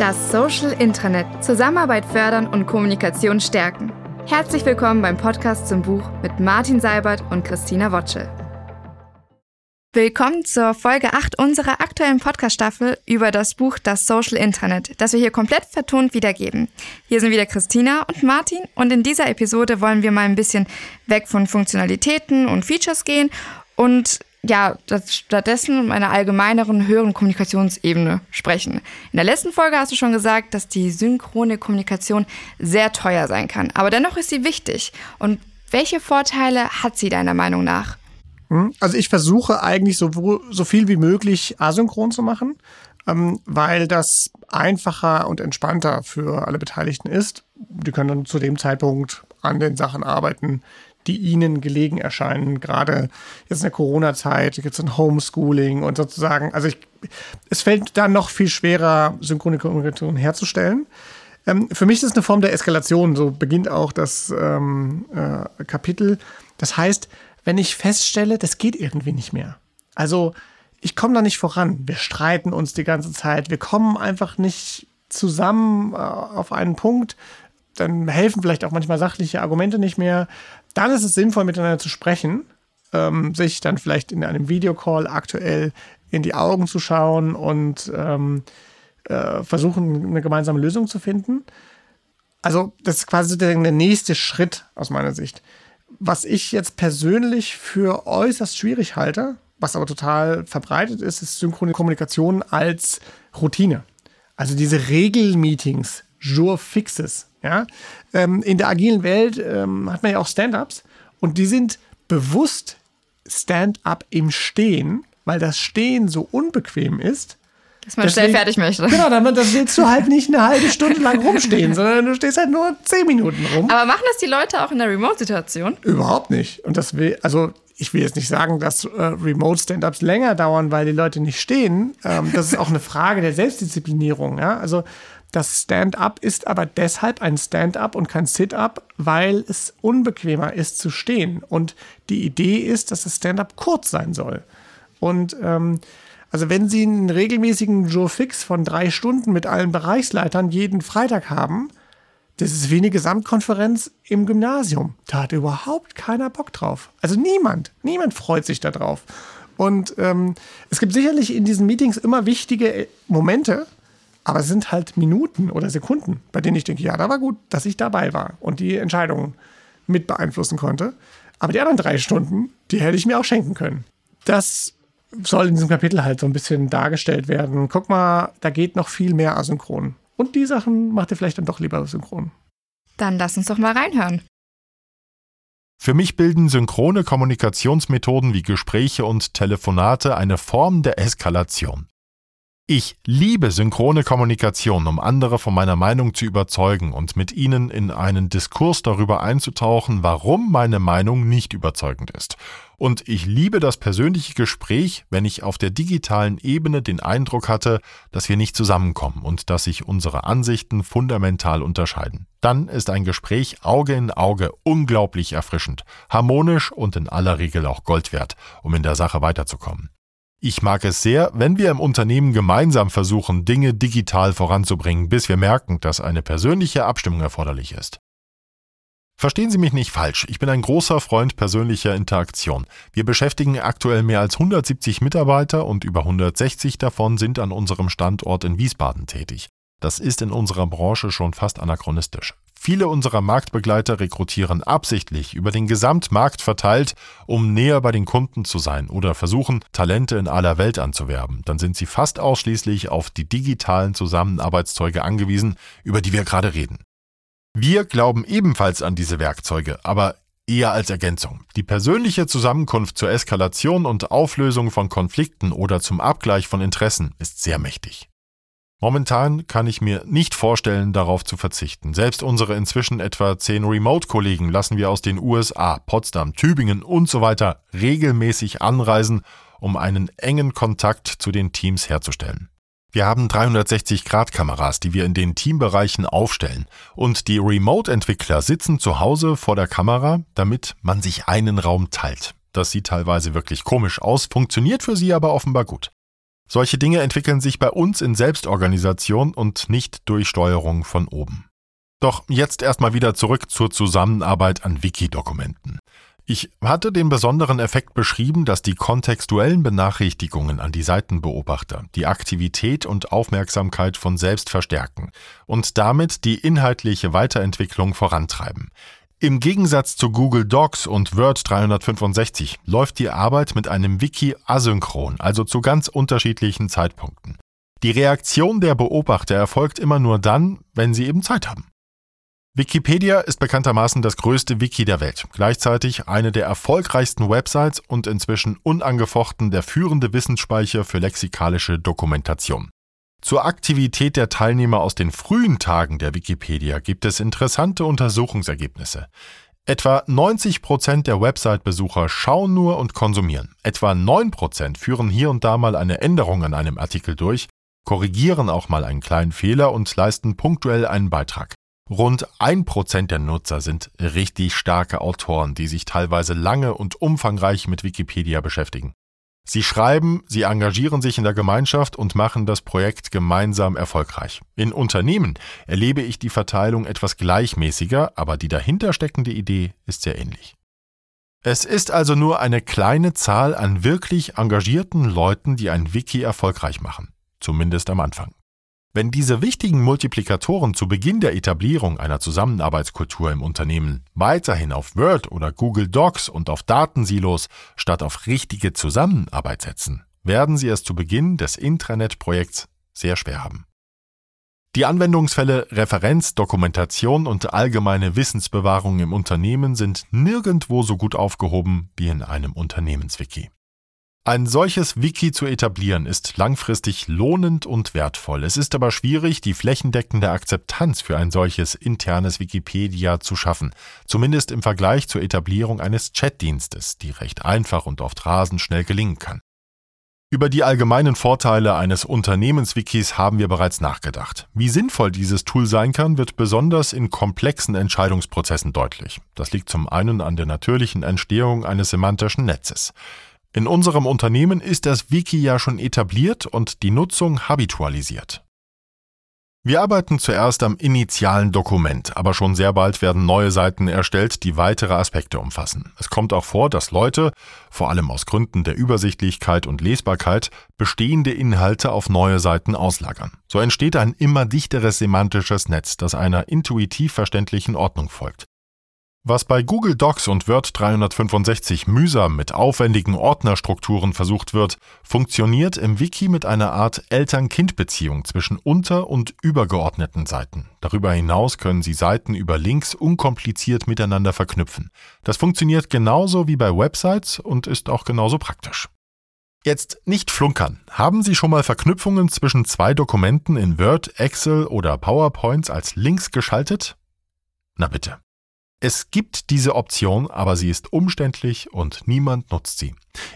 Das Social Intranet. Zusammenarbeit fördern und Kommunikation stärken. Herzlich willkommen beim Podcast zum Buch mit Martin Seibert und Christina Wotschel. Willkommen zur Folge 8 unserer aktuellen Podcast-Staffel über das Buch Das Social Internet, das wir hier komplett vertont wiedergeben. Hier sind wieder Christina und Martin und in dieser Episode wollen wir mal ein bisschen weg von Funktionalitäten und Features gehen und ja, stattdessen um einer allgemeineren, höheren Kommunikationsebene sprechen. In der letzten Folge hast du schon gesagt, dass die synchrone Kommunikation sehr teuer sein kann, aber dennoch ist sie wichtig. Und welche Vorteile hat sie deiner Meinung nach? Hm? Also ich versuche eigentlich so, so viel wie möglich asynchron zu machen, ähm, weil das einfacher und entspannter für alle Beteiligten ist. Die können dann zu dem Zeitpunkt an den Sachen arbeiten, die ihnen gelegen erscheinen. Gerade jetzt in der Corona-Zeit gibt es ein Homeschooling und sozusagen, also ich, es fällt dann noch viel schwerer, synchrone Kommunikation herzustellen. Ähm, für mich ist es eine Form der Eskalation, so beginnt auch das ähm, äh, Kapitel. Das heißt, wenn ich feststelle, das geht irgendwie nicht mehr. Also ich komme da nicht voran. Wir streiten uns die ganze Zeit. Wir kommen einfach nicht zusammen äh, auf einen Punkt. Dann helfen vielleicht auch manchmal sachliche Argumente nicht mehr. Dann ist es sinnvoll, miteinander zu sprechen, ähm, sich dann vielleicht in einem Videocall aktuell in die Augen zu schauen und ähm, äh, versuchen, eine gemeinsame Lösung zu finden. Also, das ist quasi der nächste Schritt aus meiner Sicht was ich jetzt persönlich für äußerst schwierig halte, was aber total verbreitet ist, ist synchrone Kommunikation als Routine. Also diese Regelmeetings, Jour fixes. Ja? Ähm, in der agilen Welt ähm, hat man ja auch Stand-ups und die sind bewusst Stand-up im Stehen, weil das Stehen so unbequem ist, dass man Deswegen, schnell fertig möchte. Genau, dann willst du halt nicht eine halbe Stunde lang rumstehen, sondern du stehst halt nur zehn Minuten rum. Aber machen das die Leute auch in der Remote-Situation? Überhaupt nicht. Und das will, also ich will jetzt nicht sagen, dass äh, Remote-Stand-Ups länger dauern, weil die Leute nicht stehen. Ähm, das ist auch eine Frage der Selbstdisziplinierung. Ja? Also das Stand-up ist aber deshalb ein Stand-up und kein Sit-up, weil es unbequemer ist zu stehen. Und die Idee ist, dass das Stand-up kurz sein soll. Und ähm, also wenn Sie einen regelmäßigen Joe Fix von drei Stunden mit allen Bereichsleitern jeden Freitag haben, das ist wie eine Gesamtkonferenz im Gymnasium. Da hat überhaupt keiner Bock drauf. Also niemand, niemand freut sich darauf. Und ähm, es gibt sicherlich in diesen Meetings immer wichtige äh, Momente, aber es sind halt Minuten oder Sekunden, bei denen ich denke, ja, da war gut, dass ich dabei war und die Entscheidungen mit beeinflussen konnte. Aber die anderen drei Stunden, die hätte ich mir auch schenken können. Das soll in diesem Kapitel halt so ein bisschen dargestellt werden. Guck mal, da geht noch viel mehr asynchron. Und die Sachen macht ihr vielleicht dann doch lieber synchron. Dann lass uns doch mal reinhören. Für mich bilden synchrone Kommunikationsmethoden wie Gespräche und Telefonate eine Form der Eskalation. Ich liebe synchrone Kommunikation, um andere von meiner Meinung zu überzeugen und mit ihnen in einen Diskurs darüber einzutauchen, warum meine Meinung nicht überzeugend ist. Und ich liebe das persönliche Gespräch, wenn ich auf der digitalen Ebene den Eindruck hatte, dass wir nicht zusammenkommen und dass sich unsere Ansichten fundamental unterscheiden. Dann ist ein Gespräch Auge in Auge unglaublich erfrischend, harmonisch und in aller Regel auch Gold wert, um in der Sache weiterzukommen. Ich mag es sehr, wenn wir im Unternehmen gemeinsam versuchen, Dinge digital voranzubringen, bis wir merken, dass eine persönliche Abstimmung erforderlich ist. Verstehen Sie mich nicht falsch, ich bin ein großer Freund persönlicher Interaktion. Wir beschäftigen aktuell mehr als 170 Mitarbeiter und über 160 davon sind an unserem Standort in Wiesbaden tätig. Das ist in unserer Branche schon fast anachronistisch. Viele unserer Marktbegleiter rekrutieren absichtlich über den Gesamtmarkt verteilt, um näher bei den Kunden zu sein oder versuchen, Talente in aller Welt anzuwerben. Dann sind sie fast ausschließlich auf die digitalen Zusammenarbeitszeuge angewiesen, über die wir gerade reden. Wir glauben ebenfalls an diese Werkzeuge, aber eher als Ergänzung. Die persönliche Zusammenkunft zur Eskalation und Auflösung von Konflikten oder zum Abgleich von Interessen ist sehr mächtig. Momentan kann ich mir nicht vorstellen, darauf zu verzichten. Selbst unsere inzwischen etwa zehn Remote-Kollegen lassen wir aus den USA, Potsdam, Tübingen und so weiter regelmäßig anreisen, um einen engen Kontakt zu den Teams herzustellen. Wir haben 360-Grad-Kameras, die wir in den Teambereichen aufstellen. Und die Remote-Entwickler sitzen zu Hause vor der Kamera, damit man sich einen Raum teilt. Das sieht teilweise wirklich komisch aus, funktioniert für sie aber offenbar gut. Solche Dinge entwickeln sich bei uns in Selbstorganisation und nicht durch Steuerung von oben. Doch jetzt erstmal wieder zurück zur Zusammenarbeit an Wiki-Dokumenten. Ich hatte den besonderen Effekt beschrieben, dass die kontextuellen Benachrichtigungen an die Seitenbeobachter die Aktivität und Aufmerksamkeit von selbst verstärken und damit die inhaltliche Weiterentwicklung vorantreiben. Im Gegensatz zu Google Docs und Word 365 läuft die Arbeit mit einem Wiki asynchron, also zu ganz unterschiedlichen Zeitpunkten. Die Reaktion der Beobachter erfolgt immer nur dann, wenn sie eben Zeit haben. Wikipedia ist bekanntermaßen das größte Wiki der Welt, gleichzeitig eine der erfolgreichsten Websites und inzwischen unangefochten der führende Wissensspeicher für lexikalische Dokumentation. Zur Aktivität der Teilnehmer aus den frühen Tagen der Wikipedia gibt es interessante Untersuchungsergebnisse. Etwa 90 Prozent der Website-Besucher schauen nur und konsumieren. Etwa 9 Prozent führen hier und da mal eine Änderung an einem Artikel durch, korrigieren auch mal einen kleinen Fehler und leisten punktuell einen Beitrag. Rund 1 Prozent der Nutzer sind richtig starke Autoren, die sich teilweise lange und umfangreich mit Wikipedia beschäftigen. Sie schreiben, sie engagieren sich in der Gemeinschaft und machen das Projekt gemeinsam erfolgreich. In Unternehmen erlebe ich die Verteilung etwas gleichmäßiger, aber die dahinter steckende Idee ist sehr ähnlich. Es ist also nur eine kleine Zahl an wirklich engagierten Leuten, die ein Wiki erfolgreich machen, zumindest am Anfang. Wenn diese wichtigen Multiplikatoren zu Beginn der Etablierung einer Zusammenarbeitskultur im Unternehmen weiterhin auf Word oder Google Docs und auf Datensilos statt auf richtige Zusammenarbeit setzen, werden sie es zu Beginn des Intranet-Projekts sehr schwer haben. Die Anwendungsfälle Referenz, Dokumentation und allgemeine Wissensbewahrung im Unternehmen sind nirgendwo so gut aufgehoben wie in einem Unternehmenswiki. Ein solches Wiki zu etablieren ist langfristig lohnend und wertvoll. Es ist aber schwierig, die flächendeckende Akzeptanz für ein solches internes Wikipedia zu schaffen, zumindest im Vergleich zur Etablierung eines Chatdienstes, die recht einfach und oft rasend schnell gelingen kann. Über die allgemeinen Vorteile eines Unternehmenswikis haben wir bereits nachgedacht. Wie sinnvoll dieses Tool sein kann, wird besonders in komplexen Entscheidungsprozessen deutlich. Das liegt zum einen an der natürlichen Entstehung eines semantischen Netzes. In unserem Unternehmen ist das Wiki ja schon etabliert und die Nutzung habitualisiert. Wir arbeiten zuerst am initialen Dokument, aber schon sehr bald werden neue Seiten erstellt, die weitere Aspekte umfassen. Es kommt auch vor, dass Leute, vor allem aus Gründen der Übersichtlichkeit und Lesbarkeit, bestehende Inhalte auf neue Seiten auslagern. So entsteht ein immer dichteres semantisches Netz, das einer intuitiv verständlichen Ordnung folgt. Was bei Google Docs und Word 365 mühsam mit aufwendigen Ordnerstrukturen versucht wird, funktioniert im Wiki mit einer Art Eltern-Kind-Beziehung zwischen unter- und übergeordneten Seiten. Darüber hinaus können Sie Seiten über Links unkompliziert miteinander verknüpfen. Das funktioniert genauso wie bei Websites und ist auch genauso praktisch. Jetzt nicht flunkern. Haben Sie schon mal Verknüpfungen zwischen zwei Dokumenten in Word, Excel oder PowerPoints als Links geschaltet? Na bitte. Es gibt diese Option, aber sie ist umständlich und niemand nutzt sie.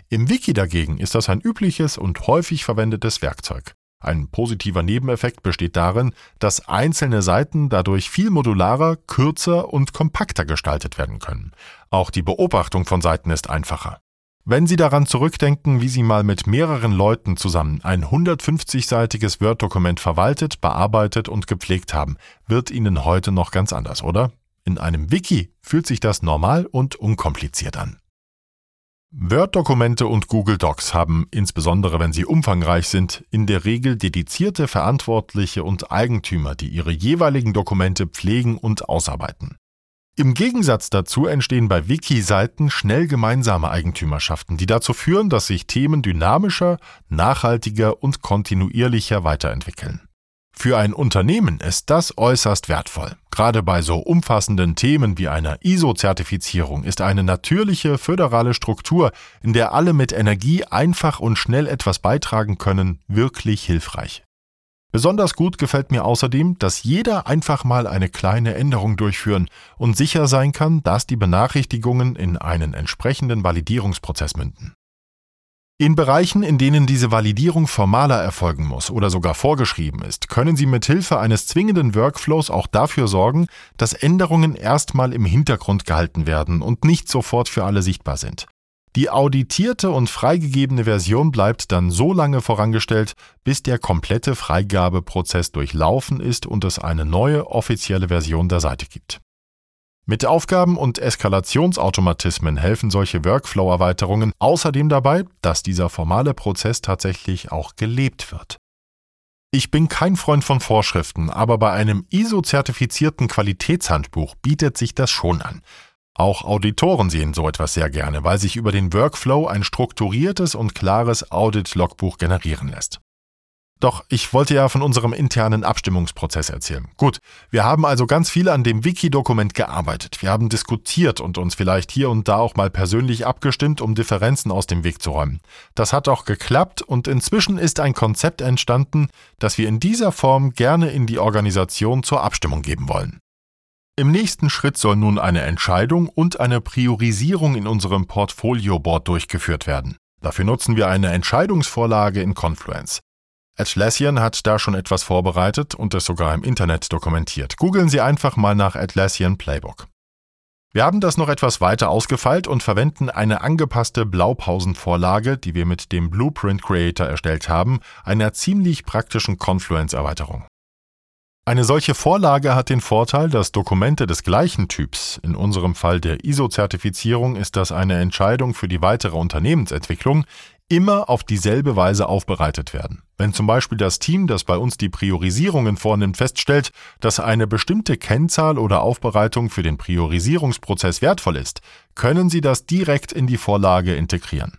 Im Wiki dagegen ist das ein übliches und häufig verwendetes Werkzeug. Ein positiver Nebeneffekt besteht darin, dass einzelne Seiten dadurch viel modularer, kürzer und kompakter gestaltet werden können. Auch die Beobachtung von Seiten ist einfacher. Wenn Sie daran zurückdenken, wie Sie mal mit mehreren Leuten zusammen ein 150-seitiges Word-Dokument verwaltet, bearbeitet und gepflegt haben, wird Ihnen heute noch ganz anders, oder? In einem Wiki fühlt sich das normal und unkompliziert an. Word-Dokumente und Google Docs haben, insbesondere wenn sie umfangreich sind, in der Regel dedizierte Verantwortliche und Eigentümer, die ihre jeweiligen Dokumente pflegen und ausarbeiten. Im Gegensatz dazu entstehen bei Wiki-Seiten schnell gemeinsame Eigentümerschaften, die dazu führen, dass sich Themen dynamischer, nachhaltiger und kontinuierlicher weiterentwickeln. Für ein Unternehmen ist das äußerst wertvoll. Gerade bei so umfassenden Themen wie einer ISO-Zertifizierung ist eine natürliche föderale Struktur, in der alle mit Energie einfach und schnell etwas beitragen können, wirklich hilfreich. Besonders gut gefällt mir außerdem, dass jeder einfach mal eine kleine Änderung durchführen und sicher sein kann, dass die Benachrichtigungen in einen entsprechenden Validierungsprozess münden. In Bereichen, in denen diese Validierung formaler erfolgen muss oder sogar vorgeschrieben ist, können Sie mithilfe eines zwingenden Workflows auch dafür sorgen, dass Änderungen erstmal im Hintergrund gehalten werden und nicht sofort für alle sichtbar sind. Die auditierte und freigegebene Version bleibt dann so lange vorangestellt, bis der komplette Freigabeprozess durchlaufen ist und es eine neue offizielle Version der Seite gibt. Mit Aufgaben und Eskalationsautomatismen helfen solche Workflow-Erweiterungen außerdem dabei, dass dieser formale Prozess tatsächlich auch gelebt wird. Ich bin kein Freund von Vorschriften, aber bei einem ISO-zertifizierten Qualitätshandbuch bietet sich das schon an. Auch Auditoren sehen so etwas sehr gerne, weil sich über den Workflow ein strukturiertes und klares Audit-Logbuch generieren lässt. Doch ich wollte ja von unserem internen Abstimmungsprozess erzählen. Gut, wir haben also ganz viel an dem Wiki-Dokument gearbeitet. Wir haben diskutiert und uns vielleicht hier und da auch mal persönlich abgestimmt, um Differenzen aus dem Weg zu räumen. Das hat auch geklappt und inzwischen ist ein Konzept entstanden, das wir in dieser Form gerne in die Organisation zur Abstimmung geben wollen. Im nächsten Schritt soll nun eine Entscheidung und eine Priorisierung in unserem Portfolio-Board durchgeführt werden. Dafür nutzen wir eine Entscheidungsvorlage in Confluence. Atlassian hat da schon etwas vorbereitet und es sogar im Internet dokumentiert. Googeln Sie einfach mal nach Atlassian Playbook. Wir haben das noch etwas weiter ausgefeilt und verwenden eine angepasste Blaupausenvorlage, die wir mit dem Blueprint Creator erstellt haben, einer ziemlich praktischen Confluence-Erweiterung. Eine solche Vorlage hat den Vorteil, dass Dokumente des gleichen Typs, in unserem Fall der ISO-Zertifizierung ist das eine Entscheidung für die weitere Unternehmensentwicklung, immer auf dieselbe Weise aufbereitet werden. Wenn zum Beispiel das Team, das bei uns die Priorisierungen vornimmt, feststellt, dass eine bestimmte Kennzahl oder Aufbereitung für den Priorisierungsprozess wertvoll ist, können Sie das direkt in die Vorlage integrieren.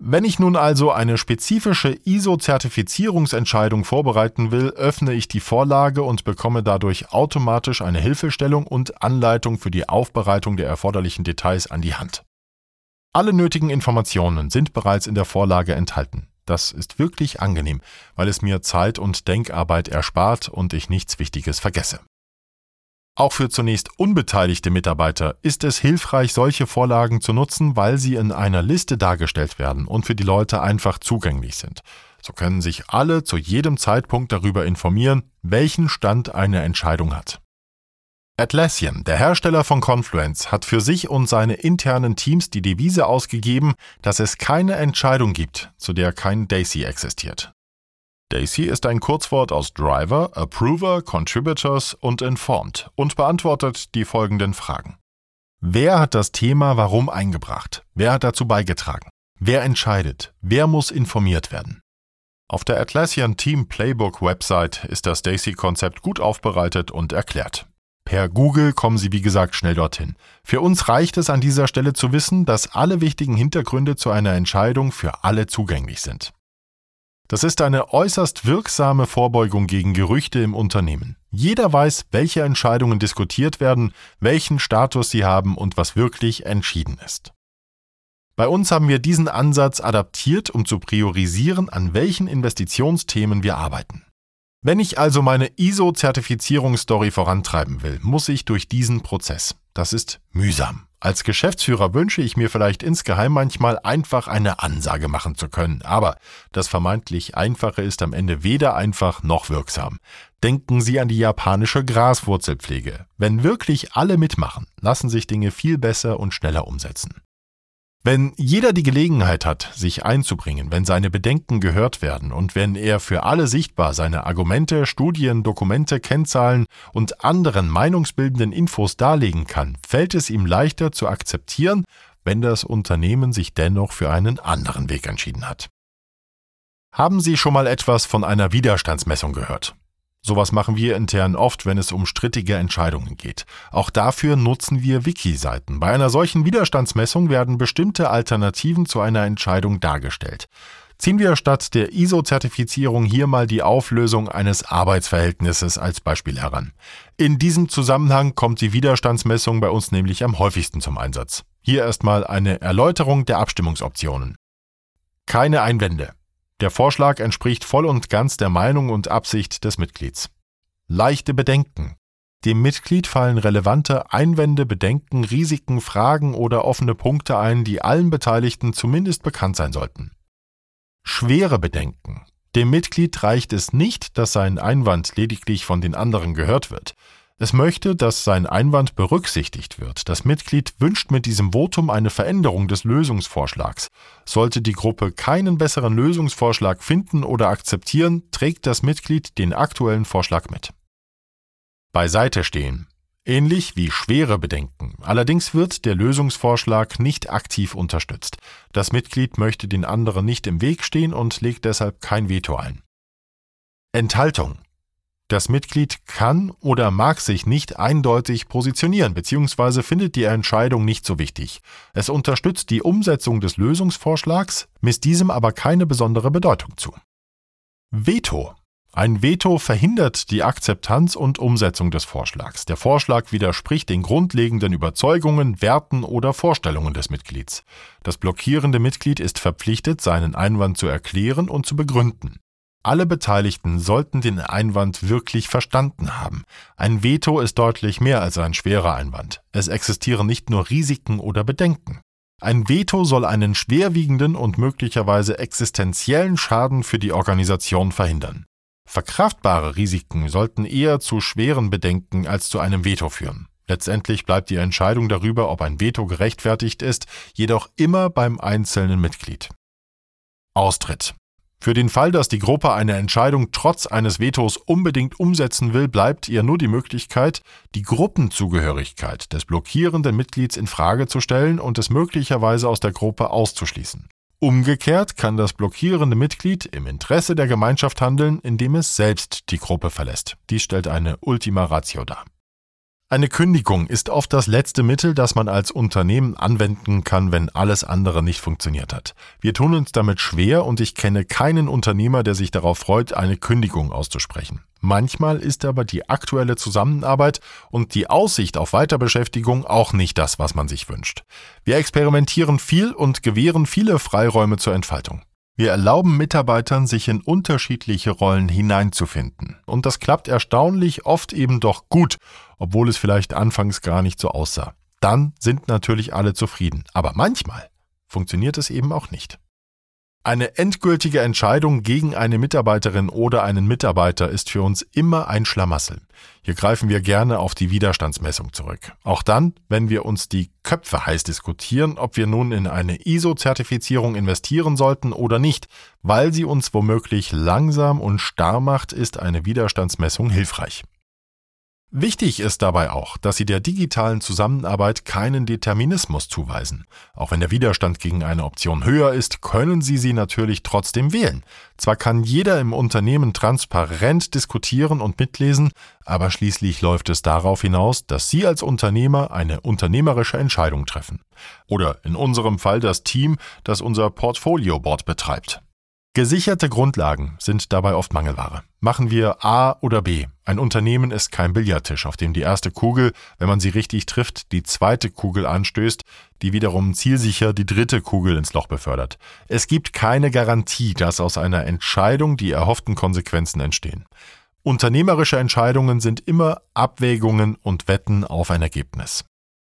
Wenn ich nun also eine spezifische ISO-Zertifizierungsentscheidung vorbereiten will, öffne ich die Vorlage und bekomme dadurch automatisch eine Hilfestellung und Anleitung für die Aufbereitung der erforderlichen Details an die Hand. Alle nötigen Informationen sind bereits in der Vorlage enthalten. Das ist wirklich angenehm, weil es mir Zeit und Denkarbeit erspart und ich nichts Wichtiges vergesse. Auch für zunächst unbeteiligte Mitarbeiter ist es hilfreich, solche Vorlagen zu nutzen, weil sie in einer Liste dargestellt werden und für die Leute einfach zugänglich sind. So können sich alle zu jedem Zeitpunkt darüber informieren, welchen Stand eine Entscheidung hat. Atlassian, der Hersteller von Confluence, hat für sich und seine internen Teams die Devise ausgegeben, dass es keine Entscheidung gibt, zu der kein Daisy existiert. Daisy ist ein Kurzwort aus Driver, Approver, Contributors und Informed und beantwortet die folgenden Fragen. Wer hat das Thema warum eingebracht? Wer hat dazu beigetragen? Wer entscheidet? Wer muss informiert werden? Auf der Atlassian Team Playbook Website ist das Daisy-Konzept gut aufbereitet und erklärt. Per Google kommen Sie wie gesagt schnell dorthin. Für uns reicht es an dieser Stelle zu wissen, dass alle wichtigen Hintergründe zu einer Entscheidung für alle zugänglich sind. Das ist eine äußerst wirksame Vorbeugung gegen Gerüchte im Unternehmen. Jeder weiß, welche Entscheidungen diskutiert werden, welchen Status sie haben und was wirklich entschieden ist. Bei uns haben wir diesen Ansatz adaptiert, um zu priorisieren, an welchen Investitionsthemen wir arbeiten. Wenn ich also meine ISO-Zertifizierungsstory vorantreiben will, muss ich durch diesen Prozess. Das ist mühsam. Als Geschäftsführer wünsche ich mir vielleicht insgeheim manchmal einfach eine Ansage machen zu können, aber das vermeintlich Einfache ist am Ende weder einfach noch wirksam. Denken Sie an die japanische Graswurzelpflege. Wenn wirklich alle mitmachen, lassen sich Dinge viel besser und schneller umsetzen. Wenn jeder die Gelegenheit hat, sich einzubringen, wenn seine Bedenken gehört werden und wenn er für alle sichtbar seine Argumente, Studien, Dokumente, Kennzahlen und anderen meinungsbildenden Infos darlegen kann, fällt es ihm leichter zu akzeptieren, wenn das Unternehmen sich dennoch für einen anderen Weg entschieden hat. Haben Sie schon mal etwas von einer Widerstandsmessung gehört? Sowas machen wir intern oft, wenn es um strittige Entscheidungen geht. Auch dafür nutzen wir Wiki-Seiten. Bei einer solchen Widerstandsmessung werden bestimmte Alternativen zu einer Entscheidung dargestellt. Ziehen wir statt der ISO-Zertifizierung hier mal die Auflösung eines Arbeitsverhältnisses als Beispiel heran. In diesem Zusammenhang kommt die Widerstandsmessung bei uns nämlich am häufigsten zum Einsatz. Hier erstmal eine Erläuterung der Abstimmungsoptionen. Keine Einwände. Der Vorschlag entspricht voll und ganz der Meinung und Absicht des Mitglieds. Leichte Bedenken. Dem Mitglied fallen relevante Einwände, Bedenken, Risiken, Fragen oder offene Punkte ein, die allen Beteiligten zumindest bekannt sein sollten. Schwere Bedenken. Dem Mitglied reicht es nicht, dass sein Einwand lediglich von den anderen gehört wird. Es möchte, dass sein Einwand berücksichtigt wird. Das Mitglied wünscht mit diesem Votum eine Veränderung des Lösungsvorschlags. Sollte die Gruppe keinen besseren Lösungsvorschlag finden oder akzeptieren, trägt das Mitglied den aktuellen Vorschlag mit. Beiseite stehen. Ähnlich wie schwere Bedenken. Allerdings wird der Lösungsvorschlag nicht aktiv unterstützt. Das Mitglied möchte den anderen nicht im Weg stehen und legt deshalb kein Veto ein. Enthaltung. Das Mitglied kann oder mag sich nicht eindeutig positionieren bzw. findet die Entscheidung nicht so wichtig. Es unterstützt die Umsetzung des Lösungsvorschlags, misst diesem aber keine besondere Bedeutung zu. Veto. Ein Veto verhindert die Akzeptanz und Umsetzung des Vorschlags. Der Vorschlag widerspricht den grundlegenden Überzeugungen, Werten oder Vorstellungen des Mitglieds. Das blockierende Mitglied ist verpflichtet, seinen Einwand zu erklären und zu begründen. Alle Beteiligten sollten den Einwand wirklich verstanden haben. Ein Veto ist deutlich mehr als ein schwerer Einwand. Es existieren nicht nur Risiken oder Bedenken. Ein Veto soll einen schwerwiegenden und möglicherweise existenziellen Schaden für die Organisation verhindern. Verkraftbare Risiken sollten eher zu schweren Bedenken als zu einem Veto führen. Letztendlich bleibt die Entscheidung darüber, ob ein Veto gerechtfertigt ist, jedoch immer beim einzelnen Mitglied. Austritt. Für den Fall, dass die Gruppe eine Entscheidung trotz eines Vetos unbedingt umsetzen will, bleibt ihr nur die Möglichkeit, die Gruppenzugehörigkeit des blockierenden Mitglieds in Frage zu stellen und es möglicherweise aus der Gruppe auszuschließen. Umgekehrt kann das blockierende Mitglied im Interesse der Gemeinschaft handeln, indem es selbst die Gruppe verlässt. Dies stellt eine Ultima Ratio dar. Eine Kündigung ist oft das letzte Mittel, das man als Unternehmen anwenden kann, wenn alles andere nicht funktioniert hat. Wir tun uns damit schwer und ich kenne keinen Unternehmer, der sich darauf freut, eine Kündigung auszusprechen. Manchmal ist aber die aktuelle Zusammenarbeit und die Aussicht auf Weiterbeschäftigung auch nicht das, was man sich wünscht. Wir experimentieren viel und gewähren viele Freiräume zur Entfaltung. Wir erlauben Mitarbeitern, sich in unterschiedliche Rollen hineinzufinden. Und das klappt erstaunlich oft eben doch gut, obwohl es vielleicht anfangs gar nicht so aussah. Dann sind natürlich alle zufrieden. Aber manchmal funktioniert es eben auch nicht. Eine endgültige Entscheidung gegen eine Mitarbeiterin oder einen Mitarbeiter ist für uns immer ein Schlamassel. Hier greifen wir gerne auf die Widerstandsmessung zurück. Auch dann, wenn wir uns die Köpfe heiß diskutieren, ob wir nun in eine ISO-Zertifizierung investieren sollten oder nicht, weil sie uns womöglich langsam und starr macht, ist eine Widerstandsmessung hilfreich. Wichtig ist dabei auch, dass Sie der digitalen Zusammenarbeit keinen Determinismus zuweisen. Auch wenn der Widerstand gegen eine Option höher ist, können Sie sie natürlich trotzdem wählen. Zwar kann jeder im Unternehmen transparent diskutieren und mitlesen, aber schließlich läuft es darauf hinaus, dass Sie als Unternehmer eine unternehmerische Entscheidung treffen. Oder in unserem Fall das Team, das unser Portfolio-Board betreibt. Gesicherte Grundlagen sind dabei oft Mangelware. Machen wir A oder B. Ein Unternehmen ist kein Billardtisch, auf dem die erste Kugel, wenn man sie richtig trifft, die zweite Kugel anstößt, die wiederum zielsicher die dritte Kugel ins Loch befördert. Es gibt keine Garantie, dass aus einer Entscheidung die erhofften Konsequenzen entstehen. Unternehmerische Entscheidungen sind immer Abwägungen und Wetten auf ein Ergebnis.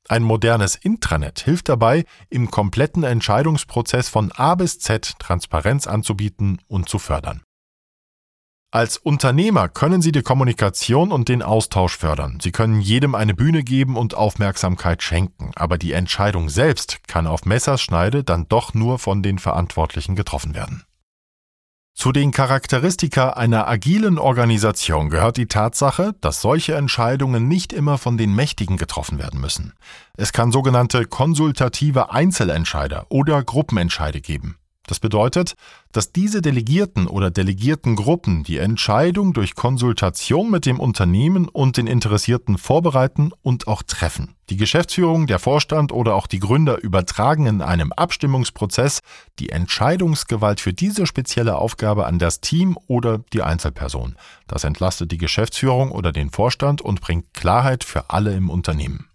Ein modernes Intranet hilft dabei, im kompletten Entscheidungsprozess von A bis Z Transparenz anzubieten und zu fördern. Als Unternehmer können Sie die Kommunikation und den Austausch fördern. Sie können jedem eine Bühne geben und Aufmerksamkeit schenken, aber die Entscheidung selbst kann auf Messerschneide dann doch nur von den Verantwortlichen getroffen werden. Zu den Charakteristika einer agilen Organisation gehört die Tatsache, dass solche Entscheidungen nicht immer von den Mächtigen getroffen werden müssen. Es kann sogenannte konsultative Einzelentscheider oder Gruppenentscheide geben. Das bedeutet, dass diese Delegierten oder Delegiertengruppen die Entscheidung durch Konsultation mit dem Unternehmen und den Interessierten vorbereiten und auch treffen. Die Geschäftsführung, der Vorstand oder auch die Gründer übertragen in einem Abstimmungsprozess die Entscheidungsgewalt für diese spezielle Aufgabe an das Team oder die Einzelperson. Das entlastet die Geschäftsführung oder den Vorstand und bringt Klarheit für alle im Unternehmen.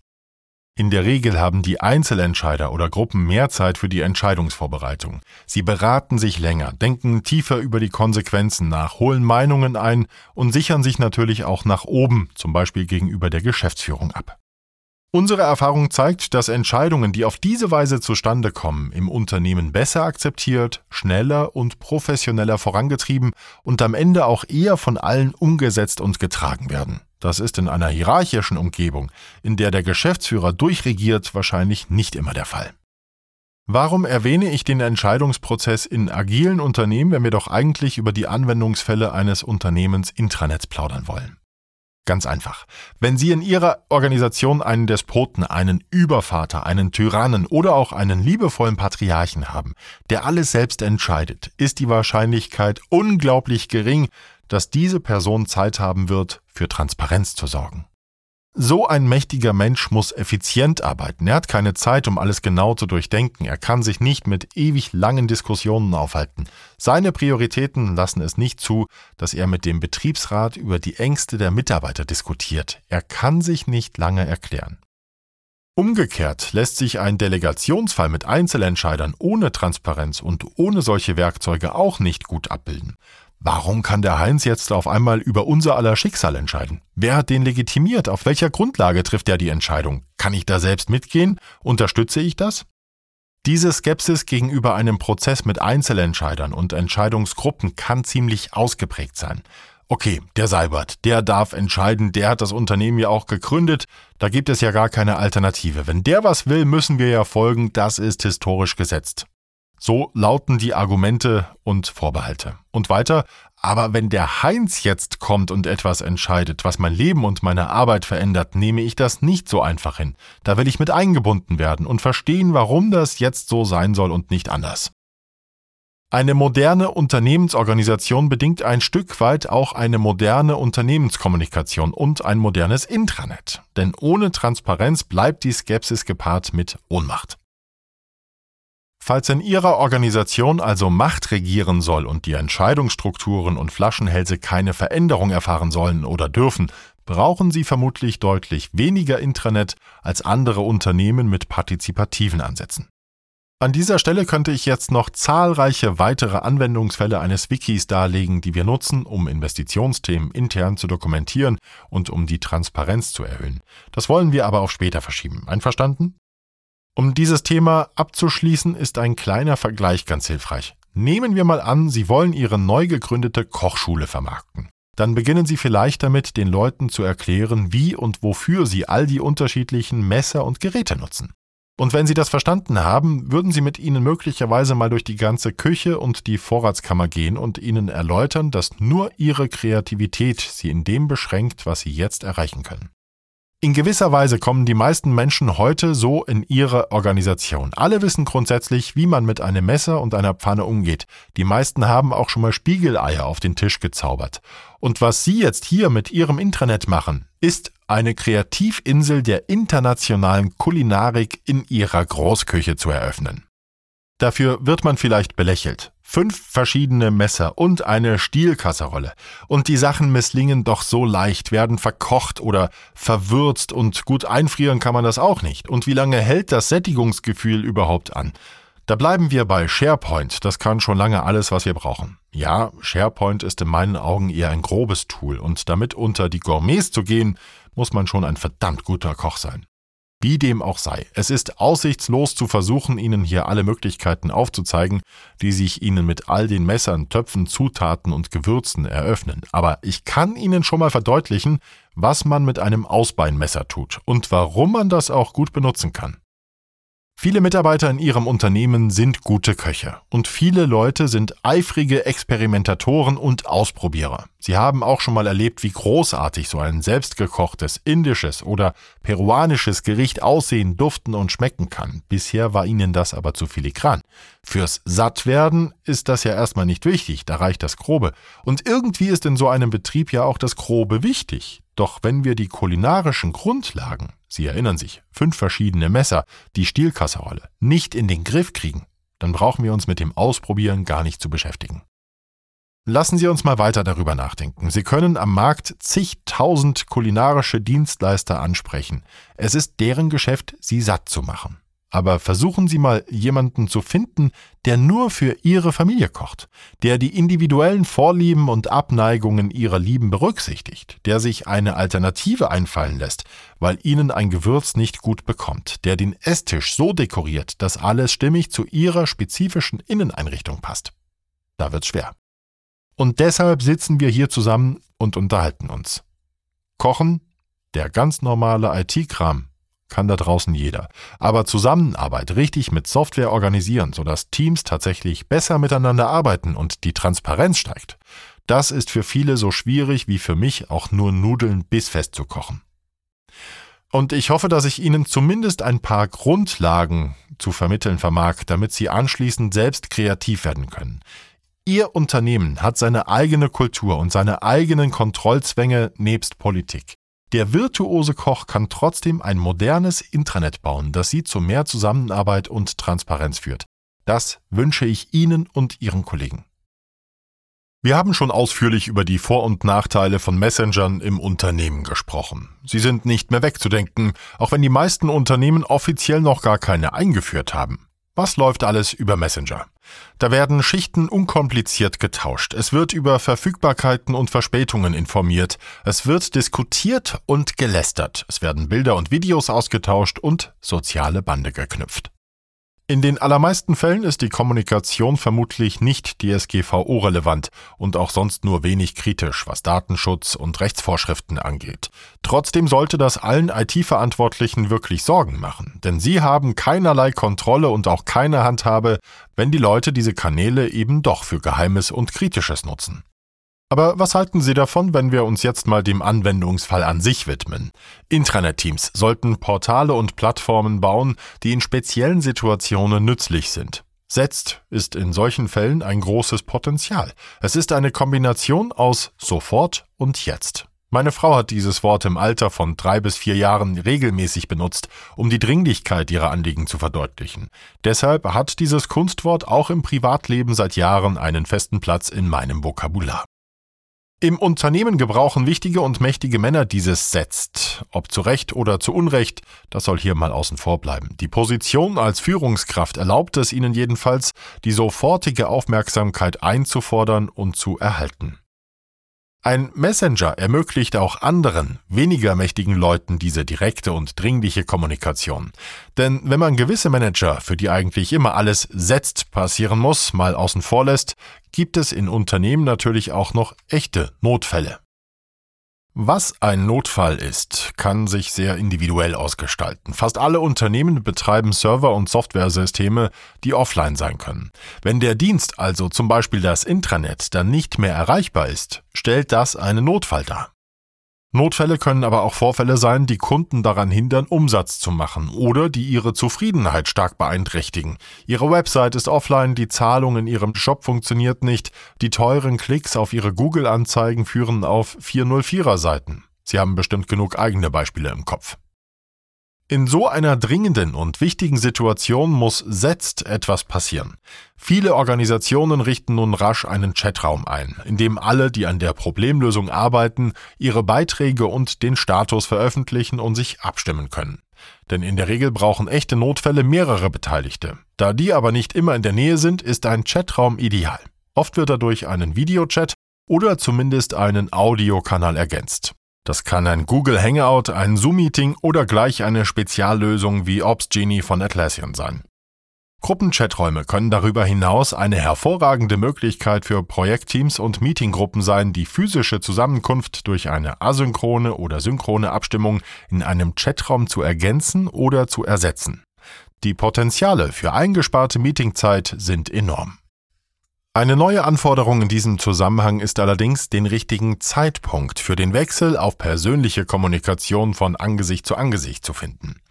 In der Regel haben die Einzelentscheider oder Gruppen mehr Zeit für die Entscheidungsvorbereitung. Sie beraten sich länger, denken tiefer über die Konsequenzen nach, holen Meinungen ein und sichern sich natürlich auch nach oben, zum Beispiel gegenüber der Geschäftsführung ab. Unsere Erfahrung zeigt, dass Entscheidungen, die auf diese Weise zustande kommen, im Unternehmen besser akzeptiert, schneller und professioneller vorangetrieben und am Ende auch eher von allen umgesetzt und getragen werden. Das ist in einer hierarchischen Umgebung, in der der Geschäftsführer durchregiert, wahrscheinlich nicht immer der Fall. Warum erwähne ich den Entscheidungsprozess in agilen Unternehmen, wenn wir doch eigentlich über die Anwendungsfälle eines Unternehmens Intranets plaudern wollen? Ganz einfach. Wenn Sie in Ihrer Organisation einen Despoten, einen Übervater, einen Tyrannen oder auch einen liebevollen Patriarchen haben, der alles selbst entscheidet, ist die Wahrscheinlichkeit unglaublich gering, dass diese Person Zeit haben wird, für Transparenz zu sorgen. So ein mächtiger Mensch muss effizient arbeiten. Er hat keine Zeit, um alles genau zu durchdenken. Er kann sich nicht mit ewig langen Diskussionen aufhalten. Seine Prioritäten lassen es nicht zu, dass er mit dem Betriebsrat über die Ängste der Mitarbeiter diskutiert. Er kann sich nicht lange erklären. Umgekehrt lässt sich ein Delegationsfall mit Einzelentscheidern ohne Transparenz und ohne solche Werkzeuge auch nicht gut abbilden. Warum kann der Heinz jetzt auf einmal über unser aller Schicksal entscheiden? Wer hat den legitimiert? Auf welcher Grundlage trifft er die Entscheidung? Kann ich da selbst mitgehen? Unterstütze ich das? Diese Skepsis gegenüber einem Prozess mit Einzelentscheidern und Entscheidungsgruppen kann ziemlich ausgeprägt sein. Okay, der Seibert, der darf entscheiden, der hat das Unternehmen ja auch gegründet, da gibt es ja gar keine Alternative. Wenn der was will, müssen wir ja folgen, das ist historisch gesetzt. So lauten die Argumente und Vorbehalte. Und weiter, aber wenn der Heinz jetzt kommt und etwas entscheidet, was mein Leben und meine Arbeit verändert, nehme ich das nicht so einfach hin. Da will ich mit eingebunden werden und verstehen, warum das jetzt so sein soll und nicht anders. Eine moderne Unternehmensorganisation bedingt ein Stück weit auch eine moderne Unternehmenskommunikation und ein modernes Intranet. Denn ohne Transparenz bleibt die Skepsis gepaart mit Ohnmacht. Falls in Ihrer Organisation also Macht regieren soll und die Entscheidungsstrukturen und Flaschenhälse keine Veränderung erfahren sollen oder dürfen, brauchen Sie vermutlich deutlich weniger Intranet als andere Unternehmen mit partizipativen Ansätzen. An dieser Stelle könnte ich jetzt noch zahlreiche weitere Anwendungsfälle eines Wikis darlegen, die wir nutzen, um Investitionsthemen intern zu dokumentieren und um die Transparenz zu erhöhen. Das wollen wir aber auf später verschieben. Einverstanden? Um dieses Thema abzuschließen, ist ein kleiner Vergleich ganz hilfreich. Nehmen wir mal an, Sie wollen Ihre neu gegründete Kochschule vermarkten. Dann beginnen Sie vielleicht damit, den Leuten zu erklären, wie und wofür Sie all die unterschiedlichen Messer und Geräte nutzen. Und wenn Sie das verstanden haben, würden Sie mit ihnen möglicherweise mal durch die ganze Küche und die Vorratskammer gehen und ihnen erläutern, dass nur Ihre Kreativität Sie in dem beschränkt, was Sie jetzt erreichen können. In gewisser Weise kommen die meisten Menschen heute so in ihre Organisation. Alle wissen grundsätzlich, wie man mit einem Messer und einer Pfanne umgeht. Die meisten haben auch schon mal Spiegeleier auf den Tisch gezaubert. Und was Sie jetzt hier mit Ihrem Intranet machen, ist eine Kreativinsel der internationalen Kulinarik in Ihrer Großküche zu eröffnen. Dafür wird man vielleicht belächelt. Fünf verschiedene Messer und eine Stielkasserolle. Und die Sachen misslingen doch so leicht, werden verkocht oder verwürzt und gut einfrieren kann man das auch nicht. Und wie lange hält das Sättigungsgefühl überhaupt an? Da bleiben wir bei SharePoint. Das kann schon lange alles, was wir brauchen. Ja, SharePoint ist in meinen Augen eher ein grobes Tool und damit unter die Gourmets zu gehen, muss man schon ein verdammt guter Koch sein. Wie dem auch sei, es ist aussichtslos zu versuchen, Ihnen hier alle Möglichkeiten aufzuzeigen, die sich Ihnen mit all den Messern, Töpfen, Zutaten und Gewürzen eröffnen. Aber ich kann Ihnen schon mal verdeutlichen, was man mit einem Ausbeinmesser tut und warum man das auch gut benutzen kann. Viele Mitarbeiter in ihrem Unternehmen sind gute Köche und viele Leute sind eifrige Experimentatoren und Ausprobierer. Sie haben auch schon mal erlebt, wie großartig so ein selbstgekochtes indisches oder peruanisches Gericht aussehen, duften und schmecken kann. Bisher war ihnen das aber zu filigran. Fürs Sattwerden ist das ja erstmal nicht wichtig, da reicht das Grobe. Und irgendwie ist in so einem Betrieb ja auch das Grobe wichtig. Doch wenn wir die kulinarischen Grundlagen, Sie erinnern sich, fünf verschiedene Messer, die Stielkasserolle, nicht in den Griff kriegen, dann brauchen wir uns mit dem Ausprobieren gar nicht zu beschäftigen. Lassen Sie uns mal weiter darüber nachdenken. Sie können am Markt zigtausend kulinarische Dienstleister ansprechen. Es ist deren Geschäft, Sie satt zu machen. Aber versuchen Sie mal jemanden zu finden, der nur für Ihre Familie kocht, der die individuellen Vorlieben und Abneigungen Ihrer Lieben berücksichtigt, der sich eine Alternative einfallen lässt, weil Ihnen ein Gewürz nicht gut bekommt, der den Esstisch so dekoriert, dass alles stimmig zu Ihrer spezifischen Inneneinrichtung passt. Da wird's schwer. Und deshalb sitzen wir hier zusammen und unterhalten uns. Kochen, der ganz normale IT-Kram, kann da draußen jeder. Aber Zusammenarbeit richtig mit Software organisieren, sodass Teams tatsächlich besser miteinander arbeiten und die Transparenz steigt, das ist für viele so schwierig wie für mich auch nur Nudeln bissfest zu kochen. Und ich hoffe, dass ich Ihnen zumindest ein paar Grundlagen zu vermitteln vermag, damit Sie anschließend selbst kreativ werden können. Ihr Unternehmen hat seine eigene Kultur und seine eigenen Kontrollzwänge nebst Politik. Der virtuose Koch kann trotzdem ein modernes Intranet bauen, das Sie zu mehr Zusammenarbeit und Transparenz führt. Das wünsche ich Ihnen und Ihren Kollegen. Wir haben schon ausführlich über die Vor- und Nachteile von Messengern im Unternehmen gesprochen. Sie sind nicht mehr wegzudenken, auch wenn die meisten Unternehmen offiziell noch gar keine eingeführt haben. Was läuft alles über Messenger? Da werden Schichten unkompliziert getauscht. Es wird über Verfügbarkeiten und Verspätungen informiert. Es wird diskutiert und gelästert. Es werden Bilder und Videos ausgetauscht und soziale Bande geknüpft. In den allermeisten Fällen ist die Kommunikation vermutlich nicht DSGVO-relevant und auch sonst nur wenig kritisch, was Datenschutz und Rechtsvorschriften angeht. Trotzdem sollte das allen IT-Verantwortlichen wirklich Sorgen machen, denn sie haben keinerlei Kontrolle und auch keine Handhabe, wenn die Leute diese Kanäle eben doch für Geheimes und Kritisches nutzen. Aber was halten Sie davon, wenn wir uns jetzt mal dem Anwendungsfall an sich widmen? Intranet-Teams sollten Portale und Plattformen bauen, die in speziellen Situationen nützlich sind. Setzt ist in solchen Fällen ein großes Potenzial. Es ist eine Kombination aus sofort und jetzt. Meine Frau hat dieses Wort im Alter von drei bis vier Jahren regelmäßig benutzt, um die Dringlichkeit ihrer Anliegen zu verdeutlichen. Deshalb hat dieses Kunstwort auch im Privatleben seit Jahren einen festen Platz in meinem Vokabular. Im Unternehmen gebrauchen wichtige und mächtige Männer dieses Setzt. Ob zu Recht oder zu Unrecht, das soll hier mal außen vor bleiben. Die Position als Führungskraft erlaubt es ihnen jedenfalls, die sofortige Aufmerksamkeit einzufordern und zu erhalten. Ein Messenger ermöglicht auch anderen, weniger mächtigen Leuten diese direkte und dringliche Kommunikation. Denn wenn man gewisse Manager, für die eigentlich immer alles setzt passieren muss, mal außen vor lässt, gibt es in Unternehmen natürlich auch noch echte Notfälle. Was ein Notfall ist, kann sich sehr individuell ausgestalten. Fast alle Unternehmen betreiben Server- und Softwaresysteme, die offline sein können. Wenn der Dienst, also zum Beispiel das Intranet, dann nicht mehr erreichbar ist, stellt das einen Notfall dar. Notfälle können aber auch Vorfälle sein, die Kunden daran hindern, Umsatz zu machen oder die ihre Zufriedenheit stark beeinträchtigen. Ihre Website ist offline, die Zahlung in ihrem Shop funktioniert nicht, die teuren Klicks auf ihre Google-Anzeigen führen auf 404er Seiten. Sie haben bestimmt genug eigene Beispiele im Kopf. In so einer dringenden und wichtigen Situation muss setzt etwas passieren. Viele Organisationen richten nun rasch einen Chatraum ein, in dem alle, die an der Problemlösung arbeiten, ihre Beiträge und den Status veröffentlichen und sich abstimmen können. Denn in der Regel brauchen echte Notfälle mehrere Beteiligte. Da die aber nicht immer in der Nähe sind, ist ein Chatraum ideal. Oft wird dadurch einen Videochat oder zumindest einen Audiokanal ergänzt. Das kann ein Google Hangout, ein Zoom-Meeting oder gleich eine Speziallösung wie Ops Genie von Atlassian sein. Gruppenchaträume können darüber hinaus eine hervorragende Möglichkeit für Projektteams und Meetinggruppen sein, die physische Zusammenkunft durch eine asynchrone oder synchrone Abstimmung in einem Chatraum zu ergänzen oder zu ersetzen. Die Potenziale für eingesparte Meetingzeit sind enorm. Eine neue Anforderung in diesem Zusammenhang ist allerdings, den richtigen Zeitpunkt für den Wechsel auf persönliche Kommunikation von Angesicht zu Angesicht zu finden.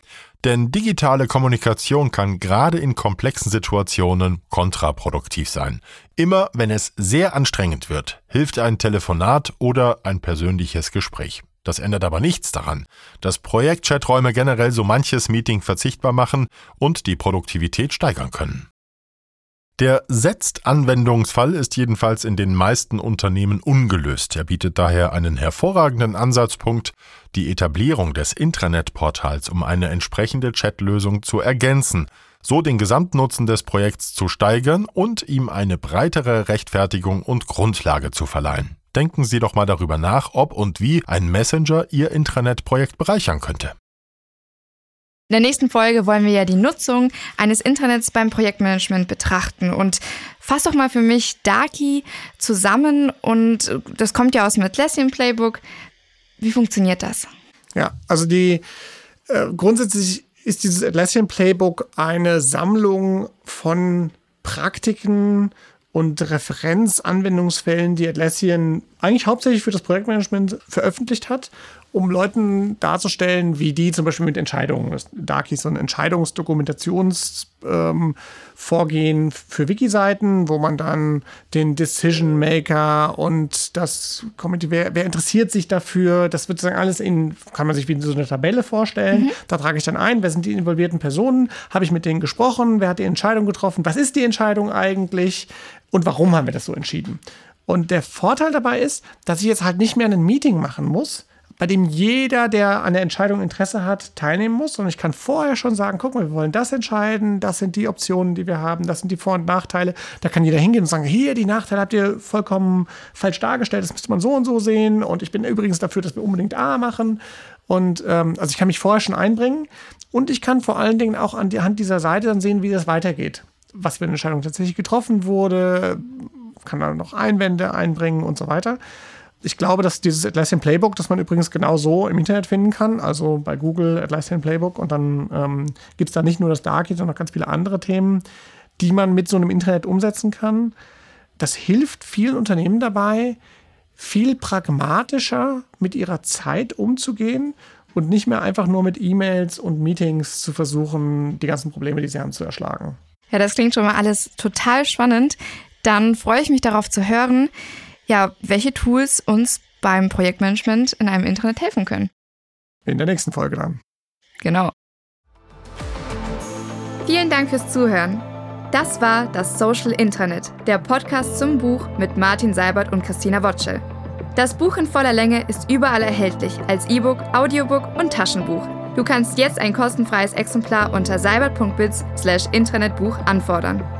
Denn digitale Kommunikation kann gerade in komplexen Situationen kontraproduktiv sein. Immer wenn es sehr anstrengend wird, hilft ein Telefonat oder ein persönliches Gespräch. Das ändert aber nichts daran, dass Projektchaträume generell so manches Meeting verzichtbar machen und die Produktivität steigern können. Der Setzt-Anwendungsfall ist jedenfalls in den meisten Unternehmen ungelöst. Er bietet daher einen hervorragenden Ansatzpunkt, die Etablierung des Intranet-Portals um eine entsprechende Chatlösung zu ergänzen, so den Gesamtnutzen des Projekts zu steigern und ihm eine breitere Rechtfertigung und Grundlage zu verleihen. Denken Sie doch mal darüber nach, ob und wie ein Messenger Ihr Intranet-Projekt bereichern könnte. In der nächsten Folge wollen wir ja die Nutzung eines Internets beim Projektmanagement betrachten. Und fass doch mal für mich Darky zusammen und das kommt ja aus dem Atlassian Playbook. Wie funktioniert das? Ja, also die äh, grundsätzlich ist dieses Atlassian Playbook eine Sammlung von Praktiken und Referenzanwendungsfällen, die Atlassian eigentlich hauptsächlich für das Projektmanagement veröffentlicht hat um Leuten darzustellen, wie die zum Beispiel mit Entscheidungen, Darky ist so ein Entscheidungsdokumentationsvorgehen ähm, für Wiki-Seiten, wo man dann den Decision Maker und das Committee, wer, wer, interessiert sich dafür, das wird sozusagen alles in, kann man sich wie so eine Tabelle vorstellen. Mhm. Da trage ich dann ein, wer sind die involvierten Personen, habe ich mit denen gesprochen, wer hat die Entscheidung getroffen, was ist die Entscheidung eigentlich und warum haben wir das so entschieden. Und der Vorteil dabei ist, dass ich jetzt halt nicht mehr ein Meeting machen muss, bei dem jeder, der an der Entscheidung Interesse hat, teilnehmen muss. Und ich kann vorher schon sagen, guck mal, wir wollen das entscheiden, das sind die Optionen, die wir haben, das sind die Vor- und Nachteile. Da kann jeder hingehen und sagen, hier, die Nachteile habt ihr vollkommen falsch dargestellt, das müsste man so und so sehen. Und ich bin übrigens dafür, dass wir unbedingt A machen. Und ähm, also ich kann mich vorher schon einbringen. Und ich kann vor allen Dingen auch an die Hand dieser Seite dann sehen, wie das weitergeht. Was für eine Entscheidung tatsächlich getroffen wurde, kann dann noch Einwände einbringen und so weiter ich glaube, dass dieses Atlassian Playbook, das man übrigens genau so im Internet finden kann, also bei Google Atlassian Playbook und dann ähm, gibt es da nicht nur das Darky, sondern auch ganz viele andere Themen, die man mit so einem Internet umsetzen kann. Das hilft vielen Unternehmen dabei, viel pragmatischer mit ihrer Zeit umzugehen und nicht mehr einfach nur mit E-Mails und Meetings zu versuchen, die ganzen Probleme, die sie haben, zu erschlagen. Ja, das klingt schon mal alles total spannend. Dann freue ich mich darauf zu hören, ja, welche Tools uns beim Projektmanagement in einem Internet helfen können. In der nächsten Folge dann. Genau. Vielen Dank fürs Zuhören. Das war das Social Internet, der Podcast zum Buch mit Martin Seibert und Christina Wotschel. Das Buch in voller Länge ist überall erhältlich als E-Book, Audiobook und Taschenbuch. Du kannst jetzt ein kostenfreies Exemplar unter seibert.biz/internetbuch anfordern.